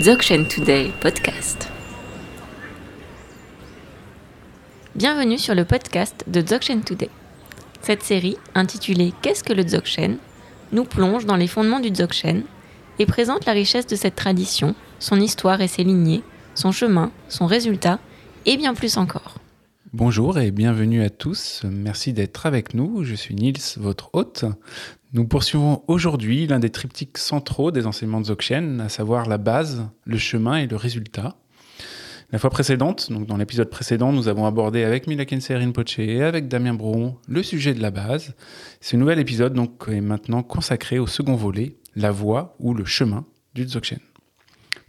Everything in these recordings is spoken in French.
Dzogchen Today podcast. Bienvenue sur le podcast de Dzogchen Today. Cette série, intitulée Qu'est-ce que le Dzogchen nous plonge dans les fondements du Dzogchen et présente la richesse de cette tradition, son histoire et ses lignées, son chemin, son résultat et bien plus encore. Bonjour et bienvenue à tous. Merci d'être avec nous. Je suis Nils, votre hôte. Nous poursuivons aujourd'hui l'un des triptyques centraux des enseignements de Dzogchen, à savoir la base, le chemin et le résultat. La fois précédente, donc dans l'épisode précédent, nous avons abordé avec Milakense Rinpoche et avec Damien Brouron le sujet de la base. Ce nouvel épisode donc est maintenant consacré au second volet, la voie ou le chemin du Dzogchen.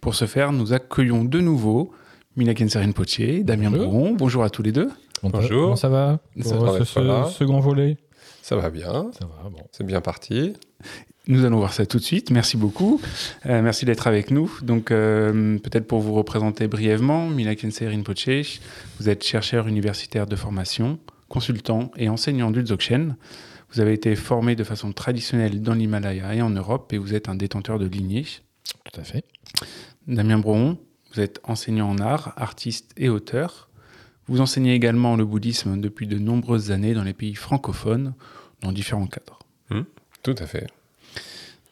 Pour ce faire, nous accueillons de nouveau Milakense Rinpoche, Damien Bonjour. Brouron. Bonjour à tous les deux. Bonjour. Comment ça va Ça pour va, ce, ça va. ce second volet? Ça va bien, Ça va, bon. c'est bien parti. Nous allons voir ça tout de suite. Merci beaucoup. Euh, merci d'être avec nous. Donc, euh, peut-être pour vous représenter brièvement, Mila Rinpoche, vous êtes chercheur universitaire de formation, consultant et enseignant du Dzogchen. Vous avez été formé de façon traditionnelle dans l'Himalaya et en Europe et vous êtes un détenteur de lignée. Tout à fait. Damien Brouon, vous êtes enseignant en art, artiste et auteur. Vous enseignez également le bouddhisme depuis de nombreuses années dans les pays francophones, dans différents cadres. Tout à fait.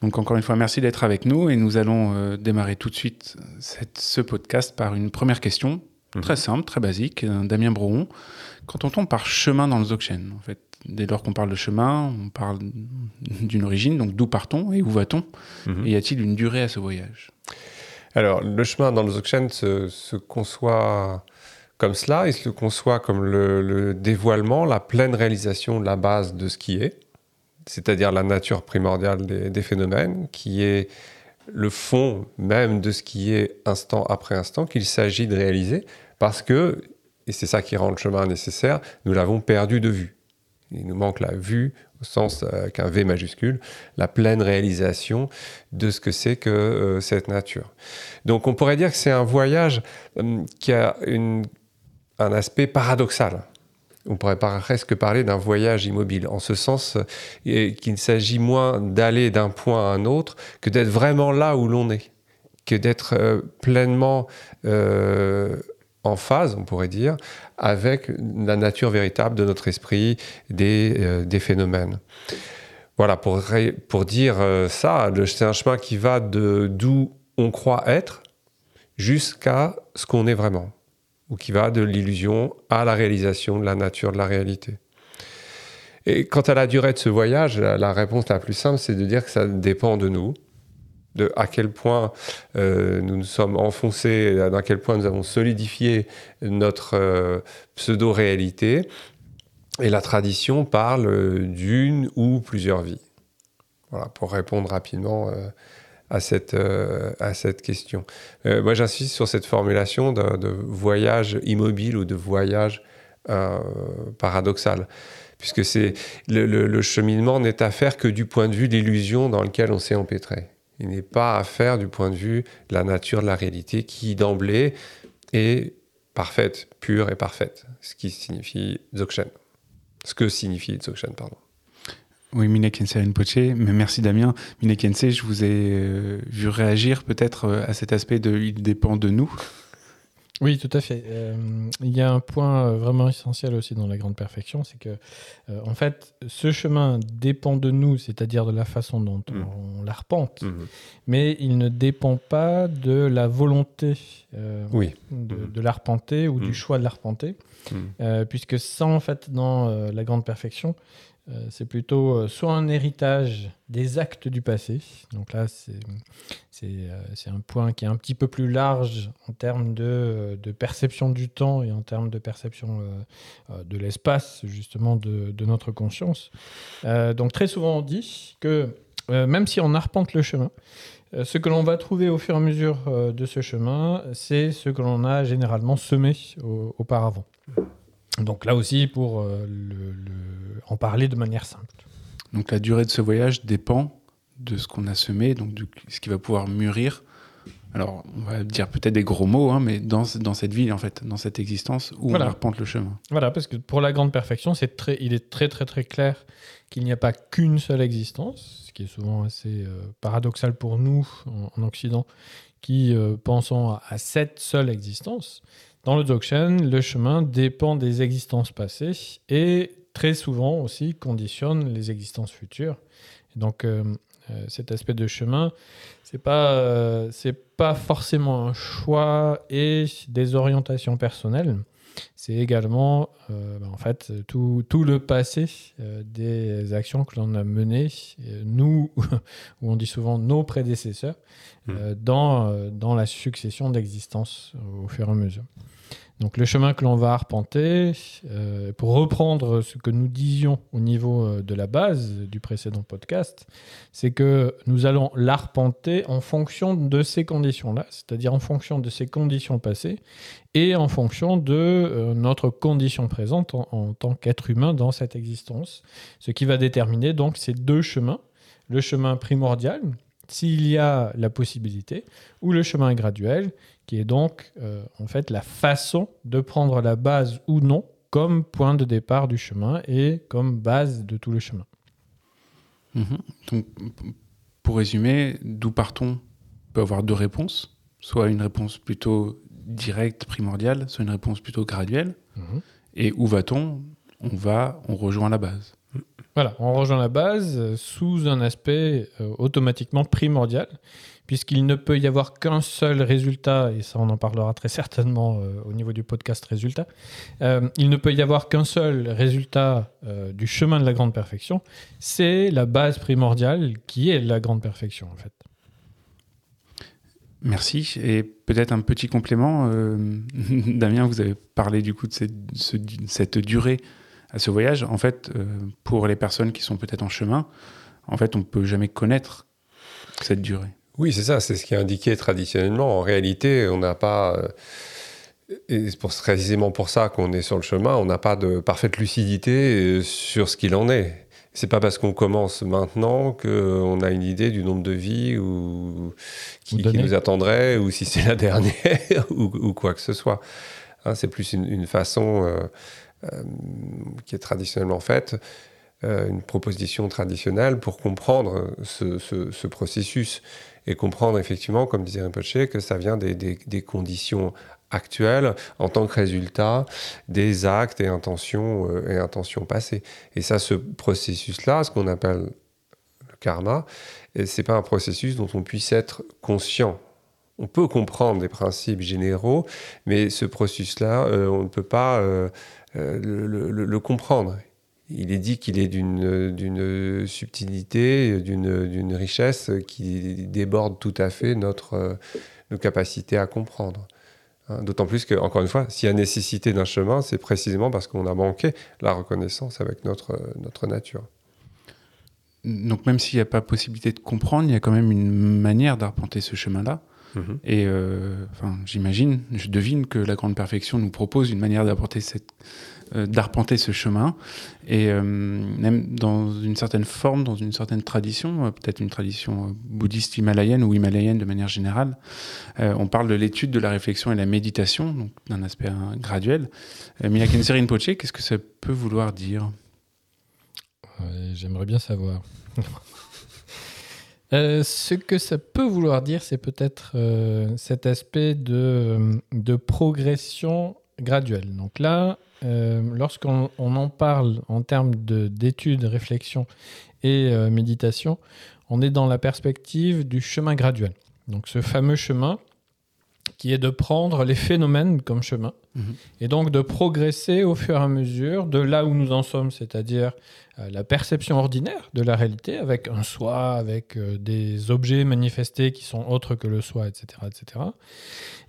Donc encore une fois, merci d'être avec nous et nous allons euh, démarrer tout de suite cette- ce podcast par une première question, Mhm. très simple, très basique. Euh, Damien Brouon, quand on tombe par chemin dans le Dzogchen, en fait, dès lors qu'on parle de chemin, on parle d'une origine, donc d'où partons et où va-t-on? Et y a-t-il une durée à ce voyage? Alors, le chemin dans le Dzogchen se, se conçoit comme cela, il se conçoit comme le, le dévoilement, la pleine réalisation de la base de ce qui est, c'est-à-dire la nature primordiale des, phénomènes, qui est le fond même de ce qui est instant après instant qu'il s'agit de réaliser, parce que, et c'est ça qui rend le chemin nécessaire, nous l'avons perdu de vue. Il nous manque la vue, au sens euh, avec un V majuscule, la pleine réalisation de ce que c'est que euh, cette nature. Donc on pourrait dire que c'est un voyage hum, qui a une- un aspect paradoxal. On pourrait presque parler d'un voyage immobile, en ce sens euh, qu'il s'agit moins d'aller d'un point à un autre que d'être vraiment là où l'on est, que d'être euh, pleinement euh, en phase, on pourrait dire, avec la nature véritable de notre esprit, des, des phénomènes. Voilà, pour, pour dire ça, c'est un chemin qui va de d'où on croit être jusqu'à ce qu'on est vraiment, ou qui va de l'illusion à la réalisation de la nature de la réalité. Et quant à la durée de ce voyage, la, réponse la plus simple, c'est de dire que ça dépend de nous, de à quel point euh, nous nous sommes enfoncés, à quel point nous avons solidifié notre euh, pseudo-réalité. Et la tradition parle euh, d'une ou plusieurs vies. Voilà, pour répondre rapidement à, cette, euh, à cette question. Euh, moi, j'insiste sur cette formulation de, voyage immobile ou de voyage euh, paradoxal, puisque c'est le, le- cheminement n'est à faire que du point de vue de l'illusion dans lequel on s'est empêtré. Il n'est pas à faire du point de vue de la nature de la réalité qui, d'emblée, est parfaite, pure et parfaite, ce qui signifie Dzogchen. Ce que signifie Dzogchen, pardon. Oui, Mine Kense Rinpoche, mais merci Damien. Mine Kense, je vous ai euh, vu réagir peut-être euh, à cet aspect de « il dépend de nous Oui, tout à fait. Euh, Il y a un point vraiment essentiel aussi dans la grande perfection, c'est que, euh, en fait, ce chemin dépend de nous, c'est-à-dire de la façon dont Mm. on, l'arpente, mais il ne dépend pas de la volonté euh, Oui. de, de l'arpenter ou du choix de l'arpenter, puisque ça, en fait, dans euh, la grande perfection, euh, c'est plutôt euh, soit un héritage des actes du passé, donc là, euh, c'est un point qui est un petit peu plus large en termes de, perception du temps et en termes de perception de l'espace, justement, de, notre conscience. Donc très souvent, on dit que même si on arpente le chemin, ce que l'on va trouver au fur et à mesure de ce chemin, c'est ce que l'on a généralement semé au- auparavant. Donc là aussi, pour euh, le- le- en parler de manière simple. ». Donc la durée de ce voyage dépend de ce qu'on a semé, donc de ce qui va pouvoir mûrir alors on va dire peut-être des gros mots, hein, mais dans, dans cette vie, en fait, dans cette existence où Voilà. on arpente le chemin. Voilà, parce que pour la grande perfection, c'est très, il est très très très clair qu'il n'y a pas qu'une seule existence, ce qui est souvent assez euh, paradoxal pour nous en, en Occident, qui euh, pensons à, à cette seule existence. Dans le Dzogchen, le chemin dépend des existences passées et très souvent aussi conditionne les existences futures. Donc euh, euh, cet aspect de chemin, c'est pas euh, pas forcément un choix et des orientations personnelles c'est également euh, bah, en fait tout, tout le passé euh, des actions que l'on a menées, euh, nous, ou on dit souvent nos prédécesseurs, euh, dans, dans la succession d'existences au fur et à mesure. Donc le chemin que l'on va arpenter, euh, pour reprendre ce que nous disions au niveau euh, de la base du précédent podcast, c'est que nous allons l'arpenter en fonction de ces conditions-là, c'est-à-dire en fonction de ces conditions passées et en fonction de euh, notre condition présente en, en tant qu'être humain dans cette existence. Ce qui va déterminer donc ces deux chemins, le chemin primordial, s'il y a la possibilité, ou le chemin graduel, qui est donc euh, en fait la façon de prendre la base ou non comme point de départ du chemin et comme base de tout le chemin. Mhm. Donc, pour résumer, d'où partons On peut avoir deux réponses, soit une réponse plutôt directe, primordiale, soit une réponse plutôt graduelle. Et où va-t-on? On va, on rejoint la base. Voilà, on rejoint la base sous un aspect euh, automatiquement primordial, puisqu'il ne peut y avoir qu'un seul résultat, et ça on en parlera très certainement euh, au niveau du podcast résultat, euh, il ne peut y avoir qu'un seul résultat du chemin de la grande perfection, c'est la base primordiale qui est la grande perfection en fait. Merci. Et peut-être un petit complément. Damien, vous avez parlé du coup de cette, ce- cette durée à ce voyage. En fait, euh, pour les personnes qui sont peut-être en chemin, en fait, on peut jamais connaître cette durée. Oui, c'est ça, c'est ce qui est indiqué traditionnellement. En réalité, on n'a pas. euh, Et c'est précisément pour ça qu'on est sur le chemin, on n'a pas de parfaite lucidité euh, sur ce qu'il en est. C'est pas parce qu'on commence maintenant qu'on a une idée du nombre de vies ou qui, nous attendrait ou si c'est la dernière ou, ou quoi que ce soit. Hein, c'est plus une, une façon euh, qui est traditionnellement faite, euh, une proposition traditionnelle pour comprendre ce, ce- ce processus et comprendre effectivement, comme disait Rinpoche, que ça vient des, des- conditions actuelles en tant que résultat des actes et intentions, euh, et intentions passées. Et ça, ce processus-là, ce qu'on appelle le karma, c'est pas un processus dont on puisse être conscient. On peut comprendre des principes généraux, mais ce processus-là, euh, on ne peut pas euh, euh, le, le- comprendre. Il est dit qu'il est d'une subtilité, d'une d'une richesse qui déborde tout à fait notre, euh, nos capacités à comprendre. Hein, D'autant plus que, encore une fois, s'il y a nécessité d'un chemin, c'est précisément parce qu'on a manqué la reconnaissance avec notre, euh, notre nature. Donc même s'il n'y a pas possibilité de comprendre, il y a quand même une manière d'arpenter ce chemin-là. Et euh, j'imagine, je devine que la grande perfection nous propose une manière d'arpenter cette euh, d'arpenter ce chemin et euh, même dans une certaine forme, dans une certaine tradition, peut-être une tradition bouddhiste himalayenne ou himalayenne de manière générale, on parle de l'étude de la réflexion et la méditation, donc d'un aspect hein, graduel. Minakense Rinpoche, qu'est-ce que ça peut vouloir dire? J'aimerais bien savoir. Euh, ce que ça peut vouloir dire, c'est peut-être euh, cet aspect de, progression graduelle. Donc là, euh, lorsqu'on on en parle en termes de- d'études, réflexion et méditation, on est dans la perspective du chemin graduel. Donc ce fameux chemin qui est de prendre les phénomènes comme chemin Mhm. et donc de progresser au fur et à mesure de là où nous en sommes, c'est-à-dire euh, la perception ordinaire de la réalité avec un soi, avec euh, des objets manifestés qui sont autres que le soi, etc. etc.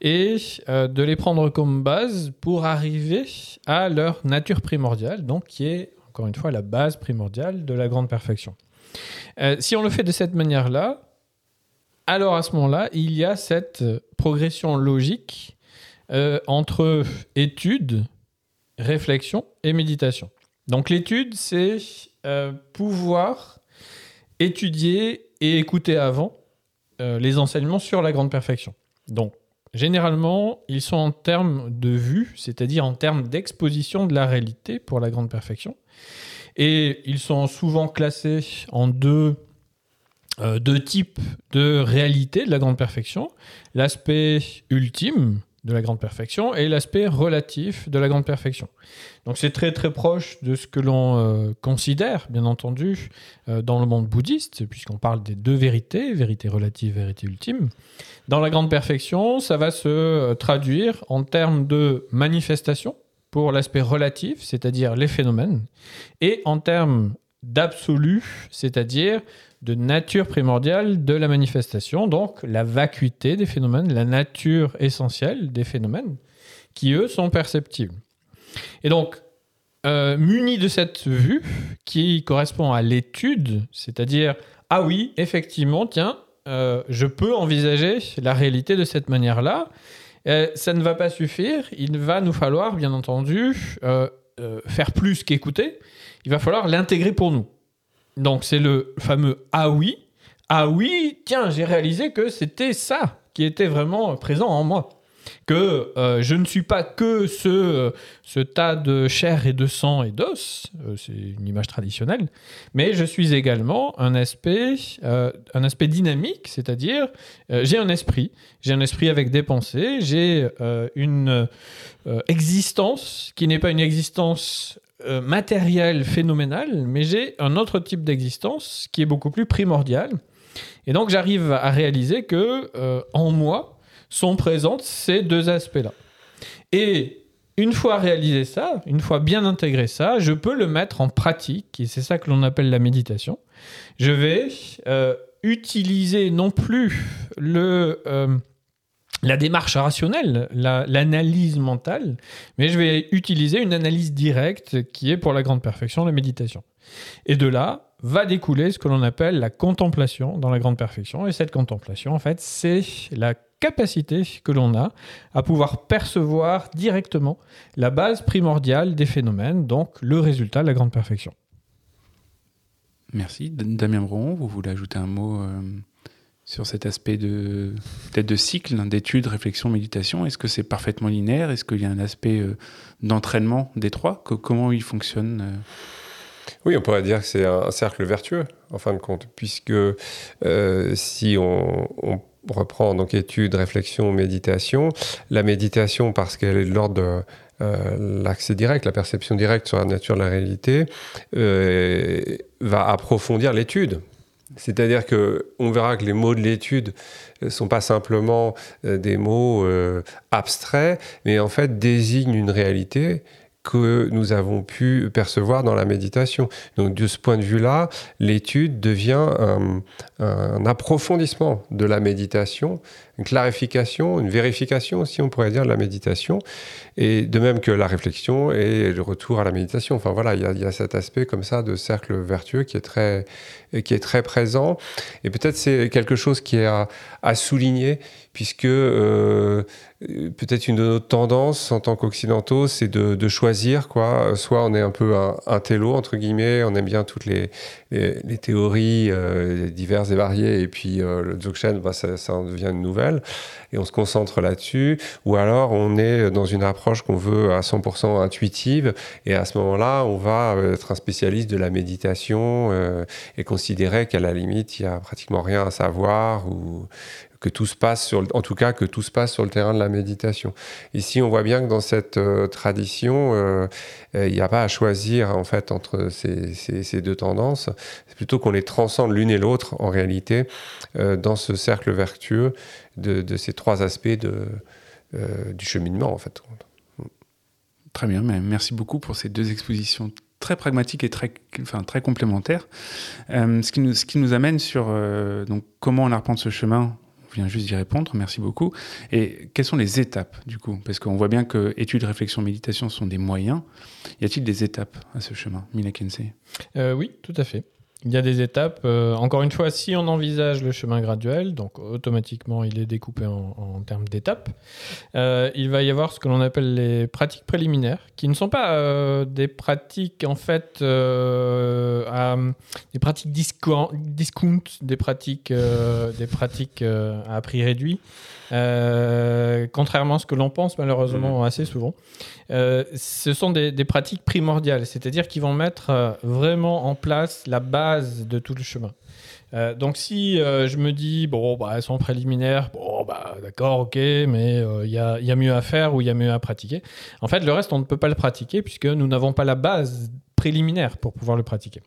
et euh, de les prendre comme base pour arriver à leur nature primordiale, donc qui est encore une fois la base primordiale de la grande perfection. Si on le fait de cette manière-là, alors à ce moment-là, il y a cette euh, progression logique euh, entre étude, réflexion et méditation. Donc l'étude, c'est euh, pouvoir étudier et écouter avant les enseignements sur la grande perfection. Donc, généralement, ils sont en termes de vue, c'est-à-dire en termes d'exposition de la réalité pour la grande perfection. Et ils sont souvent classés en deux, euh, deux types de réalité de la grande perfection. L'aspect ultime, de la grande perfection et l'aspect relatif de la grande perfection. Donc c'est très très proche de ce que l'on euh, considère, bien entendu, euh, dans le monde bouddhiste, puisqu'on parle des deux vérités, vérité relative, vérité ultime. Dans la grande perfection, ça va se traduire en termes de manifestation pour l'aspect relatif, c'est-à-dire les phénomènes, et en termes d'absolu, c'est-à-dire de nature primordiale de la manifestation, donc la vacuité des phénomènes, la nature essentielle des phénomènes, qui eux sont perceptibles. Et donc, euh, muni de cette vue qui correspond à l'étude, c'est-à-dire, ah oui, effectivement, tiens, euh, je peux envisager la réalité de cette manière-là, euh, ça ne va pas suffire, il va nous falloir, bien entendu, faire plus qu'écouter, il va falloir l'intégrer pour nous. Donc c'est le fameux ah oui. Ah oui, tiens, j'ai réalisé que c'était ça qui était vraiment présent en moi. Que euh, je ne suis pas que ce, ce tas de chair et de sang et d'os, euh, c'est une image traditionnelle, mais je suis également un aspect, euh, un aspect dynamique, c'est-à-dire j'ai un esprit, j'ai un esprit avec des pensées, j'ai une existence qui n'est pas une existence euh, matériel phénoménal, mais j'ai un autre type d'existence qui est beaucoup plus primordial. Et donc j'arrive à réaliser que euh, en moi sont présentes ces deux aspects-là. Et une fois réalisé ça, une fois bien intégré ça, je peux le mettre en pratique, et c'est ça que l'on appelle la méditation. Je vais euh, utiliser non plus le la démarche rationnelle, l'analyse mentale, mais je vais utiliser une analyse directe qui est pour la grande perfection la méditation. Et de là va découler ce que l'on appelle la contemplation dans la grande perfection. Et cette contemplation, en fait, c'est la capacité que l'on a à pouvoir percevoir directement la base primordiale des phénomènes, donc le résultat de la grande perfection. Merci. Damien Bron, vous voulez ajouter un mot euh, sur cet aspect de peut-être de cycle, hein, d'études, réflexion, méditation Est-ce que c'est parfaitement linéaire? Est-ce qu'il y a un aspect euh, d'entraînement des trois? Comment il fonctionne euh? Oui, on pourrait dire que c'est un, cercle vertueux, en fin de compte, puisque euh, si on, reprend donc études, réflexion, méditation, la méditation, parce qu'elle est de l'ordre de l'accès direct, la perception directe sur la nature de la réalité, va approfondir l'étude. C'est-à-dire que on verra que les mots de l'étude euh, sont pas simplement euh, des mots euh, abstraits, mais en fait désignent une réalité que nous avons pu percevoir dans la méditation. Donc de ce point de vue-là, l'étude devient un, approfondissement de la méditation, une clarification, une vérification aussi, on pourrait dire, de la méditation, et de même que la réflexion et le retour à la méditation. Enfin voilà, il y a, cet aspect comme ça de cercle vertueux qui est très, qui est très présent, et peut-être c'est quelque chose qui est à, souligner, puisque euh, peut-être une de nos tendances en tant qu'occidentaux, c'est de, choisir quoi. Soit on est un peu un, télo entre guillemets, on aime bien toutes les, les, théories euh, diverses et variées, et puis euh, le Dzogchen, bah, ça, ça en devient une nouvelle, et on se concentre là-dessus. Ou alors on est dans une approche qu'on veut à 100% intuitive, et à ce moment-là, on va être un spécialiste de la méditation et considérer qu'à la limite, il y a pratiquement rien à savoir ou que tout se passe sur, en tout cas que tout se passe sur le terrain de la méditation. Ici, on voit bien que dans cette euh, tradition, euh, euh, il n'y a pas à choisir en fait entre ces, deux tendances. C'est plutôt qu'on les transcende l'une et l'autre en réalité dans ce cercle vertueux de, ces trois aspects du cheminement en fait. Très bien, merci beaucoup pour ces deux expositions très pragmatiques et très, enfin, très qui nous, ce qui nous amène sur donc, comment on arpente ce chemin juste d'y répondre, merci beaucoup. Et quelles sont les étapes du coup? Parce qu'on voit bien que études, réflexion, méditation sont des moyens. Y a-t-il des étapes à ce chemin, Mila euh, Oui, tout à fait. Il y a des étapes. Euh, encore une fois, si on envisage le chemin graduel, donc automatiquement il est découpé en, termes d'étapes, euh, il va y avoir ce que l'on appelle les pratiques préliminaires, qui ne sont pas euh, des pratiques en fait, des pratiques discount, discount, des pratiques, des pratiques à prix réduit. Euh, contrairement à ce que l'on pense malheureusement assez souvent, Euh, ce sont des, des pratiques primordiales, c'est-à-dire qui vont mettre euh, vraiment en place la base de tout le chemin. Euh, donc si euh, je me dis bon bah elles sont préliminaires bon bah d'accord ok mais euh, il y, a, il y a mieux à faire ou il y a mieux à pratiquer. En fait le reste on ne peut pas le pratiquer puisque nous n'avons pas la base préliminaire pour pouvoir le pratiquer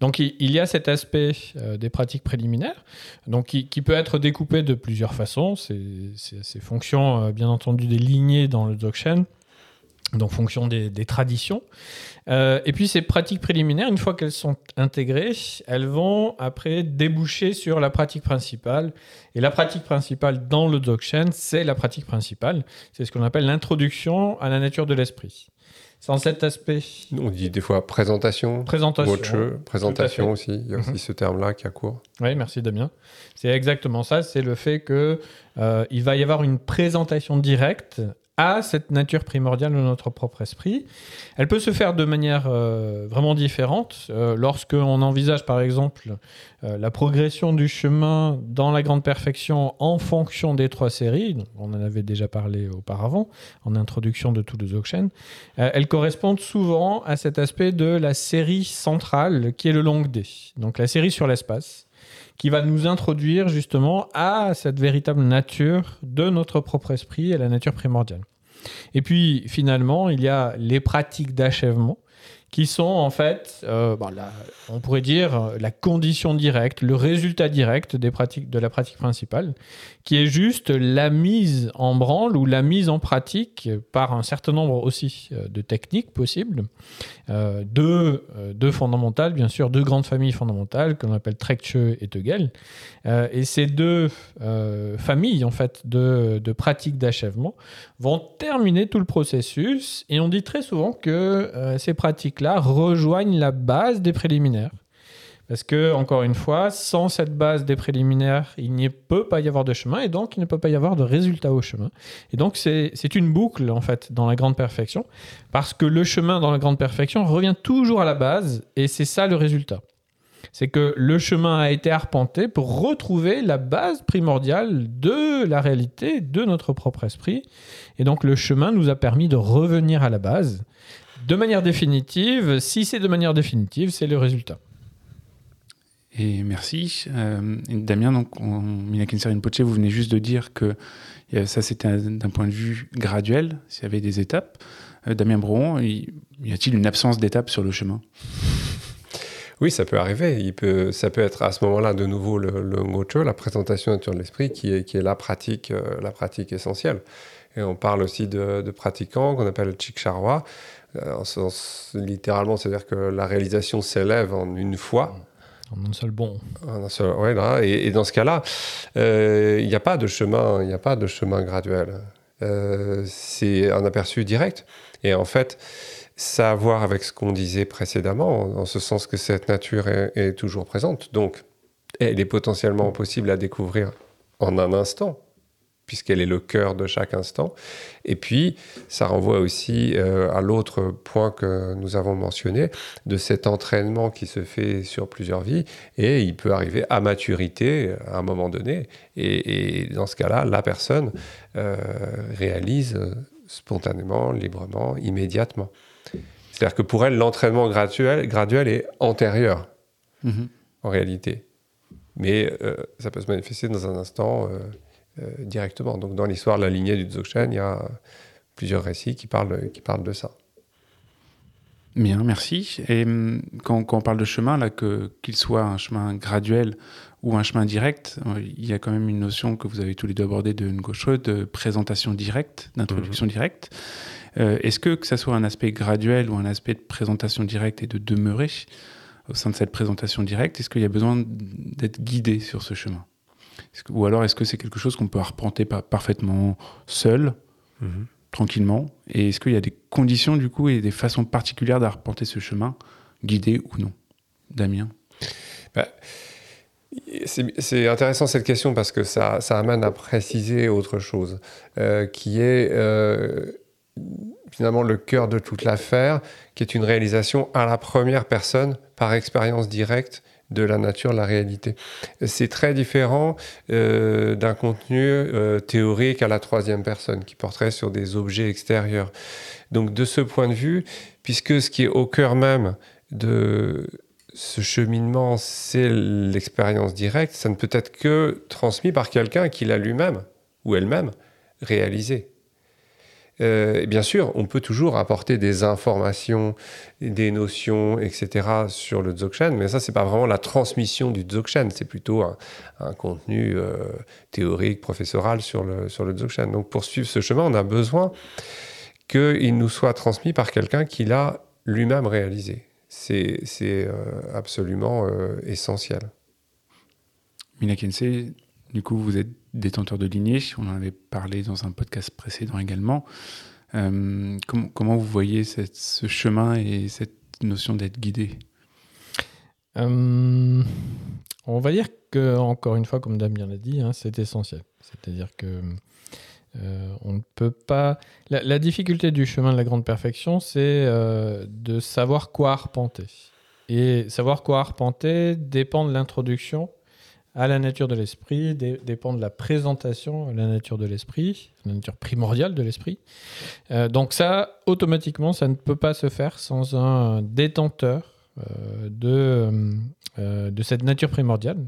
donc il, y a cet aspect euh, des pratiques préliminaires donc qui, peut être découpé de plusieurs façons c'est fonction euh, bien entendu des lignées dans le Dzogchen donc fonction des, des traditions. Euh, et puis ces pratiques préliminaires, une fois qu'elles sont intégrées, elles vont après déboucher sur la pratique principale. Et la pratique principale dans le Dzogchen, c'est la pratique principale. C'est ce qu'on appelle l'introduction à la nature de l'esprit. Sans cet aspect On dit des fois présentation, présentation. watcher, présentation aussi. Il y a Mhm. aussi ce terme-là qui a cours. Oui, merci Damien. C'est exactement ça. C'est le fait que euh, il va y avoir une présentation directe à cette nature primordiale de notre propre esprit. Elle peut se faire de manière euh, vraiment différente. Euh, Lorsqu'on envisage par exemple euh, la progression du chemin dans la grande perfection en fonction des trois séries, on en avait déjà parlé auparavant en introduction de tout Dzogchen, elles correspondent souvent à cet aspect de la série centrale qui est le long D, donc la série sur l'espace qui va nous introduire justement à cette véritable nature de notre propre esprit et la nature primordiale. Et puis finalement, il y a les pratiques d'achèvement qui sont en fait, euh, la- on pourrait dire, la condition directe, le résultat direct des pratiques, de la pratique principale, qui est juste la mise en branle ou la mise en pratique par un certain nombre aussi euh, de techniques possibles, euh, deux, euh, fondamentales, bien sûr, deux grandes familles fondamentales que l'on appelle Trekche et Tegel. Et ces deux familles, en fait, de, de pratiques d'achèvement vont terminer tout le processus. Et on dit très souvent que ces rejoignent la base des préliminaires. Parce que, encore une fois, sans cette base des préliminaires, il ne peut pas y avoir de chemin et donc il ne peut pas y avoir de résultat au chemin. Et donc, c'est une boucle, en fait, dans la grande perfection, parce que le chemin dans la grande perfection revient toujours à la base et c'est ça le résultat. C'est que le chemin a été arpenté pour retrouver la base primordiale de la réalité, de notre propre esprit. Et donc, le chemin nous a permis de revenir à la base. De manière définitive, si c'est de manière définitive, c'est le résultat. Et merci. Euh, et Damien, donc, on, Minakinser Rinpoche, vous venez juste de dire que euh, ça, c'était un- d'un point de vue graduel, s'il y avait des étapes. Euh, Damien Brouon, y, y a-t-il une absence d'étapes sur le chemin? Oui, ça peut arriver. Il peut, ça peut être à ce moment-là de nouveau le, le Ngocho, la présentation nature de l'esprit, qui est, qui est la, pratique, euh, la pratique essentielle. Et on parle aussi de, de pratiquants qu'on appelle Chikcharwa. Euh, en sens, littéralement, c'est-à-dire que la réalisation s'élève en une fois. En un seul bon. En un seul- ouais, là, et, et dans ce cas-là, euh, il n'y a pas de chemin, il n'y a pas de chemin graduel. Euh, c'est un aperçu direct. Et en fait, ça a à voir avec ce qu'on disait précédemment, en, en ce sens que cette nature est, est toujours présente. Donc, elle est potentiellement possible à découvrir en un instant, puisqu'elle est le cœur de chaque instant. Et puis, ça renvoie aussi euh, à l'autre point que nous avons mentionné, de cet entraînement qui se fait sur plusieurs vies, et il peut arriver à maturité à un moment donné. Et, et dans ce cas-là, la personne euh, réalise spontanément, librement, immédiatement. C'est-à-dire que pour elle, l'entraînement graduel, graduel est antérieur Mhm. en réalité. Mais euh, ça peut se manifester dans un instant directement. Donc dans l'histoire de la lignée du Dzogchen, il y a plusieurs récits qui parlent, qui parlent de ça. Bien, merci. Et hum, quand, quand on parle de chemin, là, que qu'il soit un chemin graduel ou un chemin direct, euh, il y a quand même une notion que vous avez tous les deux abordée de Ngosho, de présentation directe, d'introduction directe. Euh, Est-ce que que ça soit un aspect graduel ou un aspect de présentation directe et de demeurer au sein de cette présentation directe, est-ce qu'il y a besoin d'être guidé sur ce chemin? Que- Ou alors est-ce que c'est quelque chose qu'on peut arpenter par- parfaitement seul tranquillement? Et est-ce qu'il y a des conditions du coup et des façons particulières d'arpenter ce chemin, guidé ou non? Damien? Bah, c'est intéressant cette question parce que ça, ça amène à préciser autre chose, euh, qui est euh, finalement le cœur de toute l'affaire, qui est une réalisation à la première personne par expérience directe de la nature, la réalité. C'est très différent euh, d'un contenu théorique à la troisième personne qui porterait sur des objets extérieurs. Donc de ce point de vue, puisque ce qui est au cœur même de ce cheminement, c'est l'expérience directe, ça ne peut être que transmis par quelqu'un qui l'a lui-même ou elle-même réalisé. Euh, bien sûr, on peut toujours apporter des informations, des notions, etc. sur le Dzogchen, mais ça, c'est pas vraiment la transmission du Dzogchen, c'est plutôt un, contenu euh, théorique, professoral sur le, sur le Dzogchen. Donc, pour suivre ce chemin, on a besoin qu'il nous soit transmis par quelqu'un qui l'a lui-même réalisé c'est euh, absolument euh, essentiel. Mina Kensei, du coup, vous êtes détenteur de lignée, on en avait parlé dans un podcast précédent également. Euh, comment vous voyez ce chemin et cette notion d'être guidé? On va dire que, encore une fois, comme Damien l'a dit, hein, c'est essentiel. C'est-à-dire que euh, on ne peut pas. La, difficulté du chemin de la grande perfection, c'est euh, de savoir quoi arpenter. Et savoir quoi arpenter dépend de l'introduction à la nature de l'esprit, dépend de la présentation à la nature de l'esprit, la nature primordiale de l'esprit. Euh, donc ça, automatiquement, ça ne peut pas se faire sans un détenteur de, de cette nature primordiale.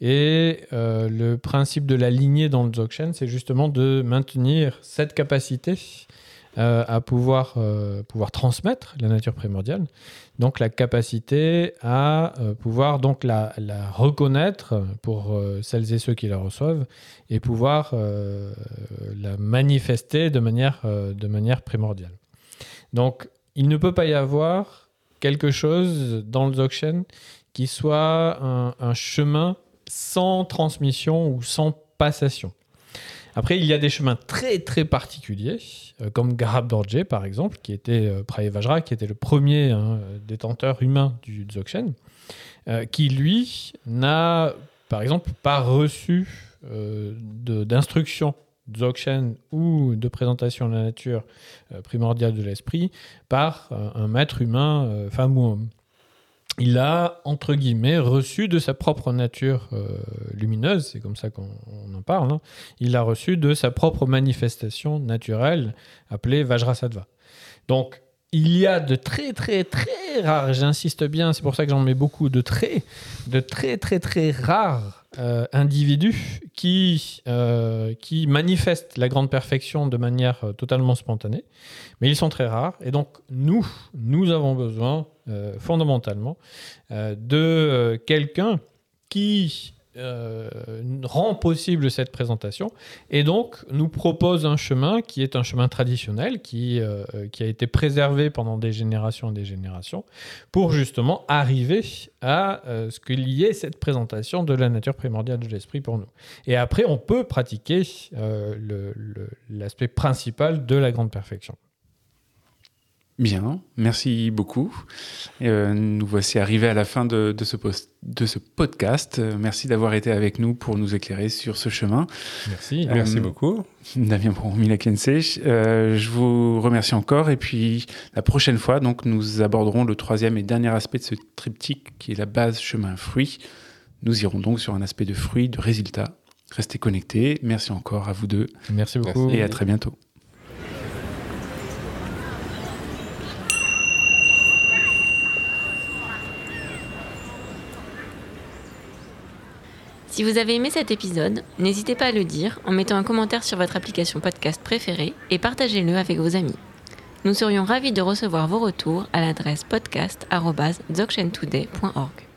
Et euh, le principe de la lignée dans le Dzogchen, c'est justement de maintenir cette capacité euh, à pouvoir, euh, pouvoir transmettre la nature primordiale, donc la capacité à pouvoir donc la, la, reconnaître pour celles et ceux qui la reçoivent et pouvoir la manifester de manière, de manière primordiale. Donc il ne peut pas y avoir quelque chose dans le Dzogchen qui soit un, un chemin sans transmission ou sans passation. Après, il y a des chemins très très particuliers, euh, comme Garab Dorje par exemple, qui était euh, qui était le premier hein, détenteur humain du Dzogchen, euh, qui lui n'a par exemple pas reçu d'instruction Dzogchen ou de présentation de la nature primordiale de l'esprit par un maître humain, femme ou homme il a, entre guillemets, reçu de sa propre nature euh, lumineuse, c'est comme ça qu'on en parle, hein. il a reçu de sa propre manifestation naturelle appelée Vajrasattva. Donc, il y a de très très très rares, j'insiste bien, c'est pour ça que j'en mets beaucoup, de très, de très très très rares euh, individus qui, euh, qui manifestent la grande perfection de manière totalement spontanée, mais ils sont très rares, et donc nous, nous avons besoin euh, fondamentalement, euh, de euh, quelqu'un qui rend possible cette présentation et donc nous propose un chemin qui est un chemin traditionnel qui, qui a été préservé pendant des générations et des générations pour justement arriver à ce qu'il y ait cette présentation de la nature primordiale de l'esprit pour nous. Et après, on peut pratiquer l'aspect principal de la grande perfection. Bien, merci beaucoup. Euh, nous voici arrivés à la fin de, ce, de ce, podcast. Euh, merci d'avoir été avec nous pour nous éclairer sur ce chemin. Merci, euh, merci beaucoup. Damien Euh, je vous remercie encore. Et puis la prochaine fois, donc, nous aborderons le troisième et dernier aspect de ce triptyque qui est la base chemin-fruit. Nous irons donc sur un aspect de fruit, de résultat. Restez connectés. Merci encore à vous deux. Merci beaucoup. Et à très bientôt. Si vous avez aimé cet épisode, n'hésitez pas à le dire en mettant un commentaire sur votre application podcast préférée et partagez-le avec vos amis. Nous serions ravis de recevoir vos retours à l'adresse podcast.dzogchentoday.org.